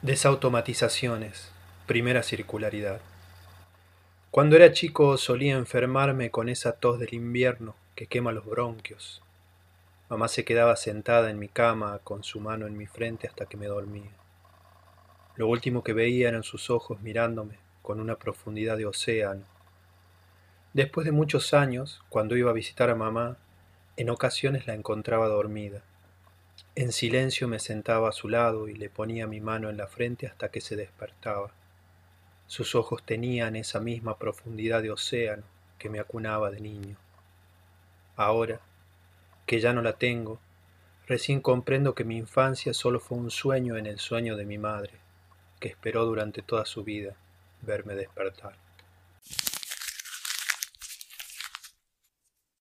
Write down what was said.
Desautomatizaciones. Primera circularidad. Cuando era chico solía enfermarme con esa tos del invierno que quema los bronquios. Mamá se quedaba sentada en mi cama con su mano en mi frente hasta que me dormía. Lo último que veía eran sus ojos mirándome con una profundidad de océano. Después de muchos años, cuando iba a visitar a mamá, en ocasiones la encontraba dormida. En silencio me sentaba a su lado y le ponía mi mano en la frente hasta que se despertaba. Sus ojos tenían esa misma profundidad de océano que me acunaba de niño. Ahora, que ya no la tengo, recién comprendo que mi infancia solo fue un sueño en el sueño de mi madre, que esperó durante toda su vida verme despertar.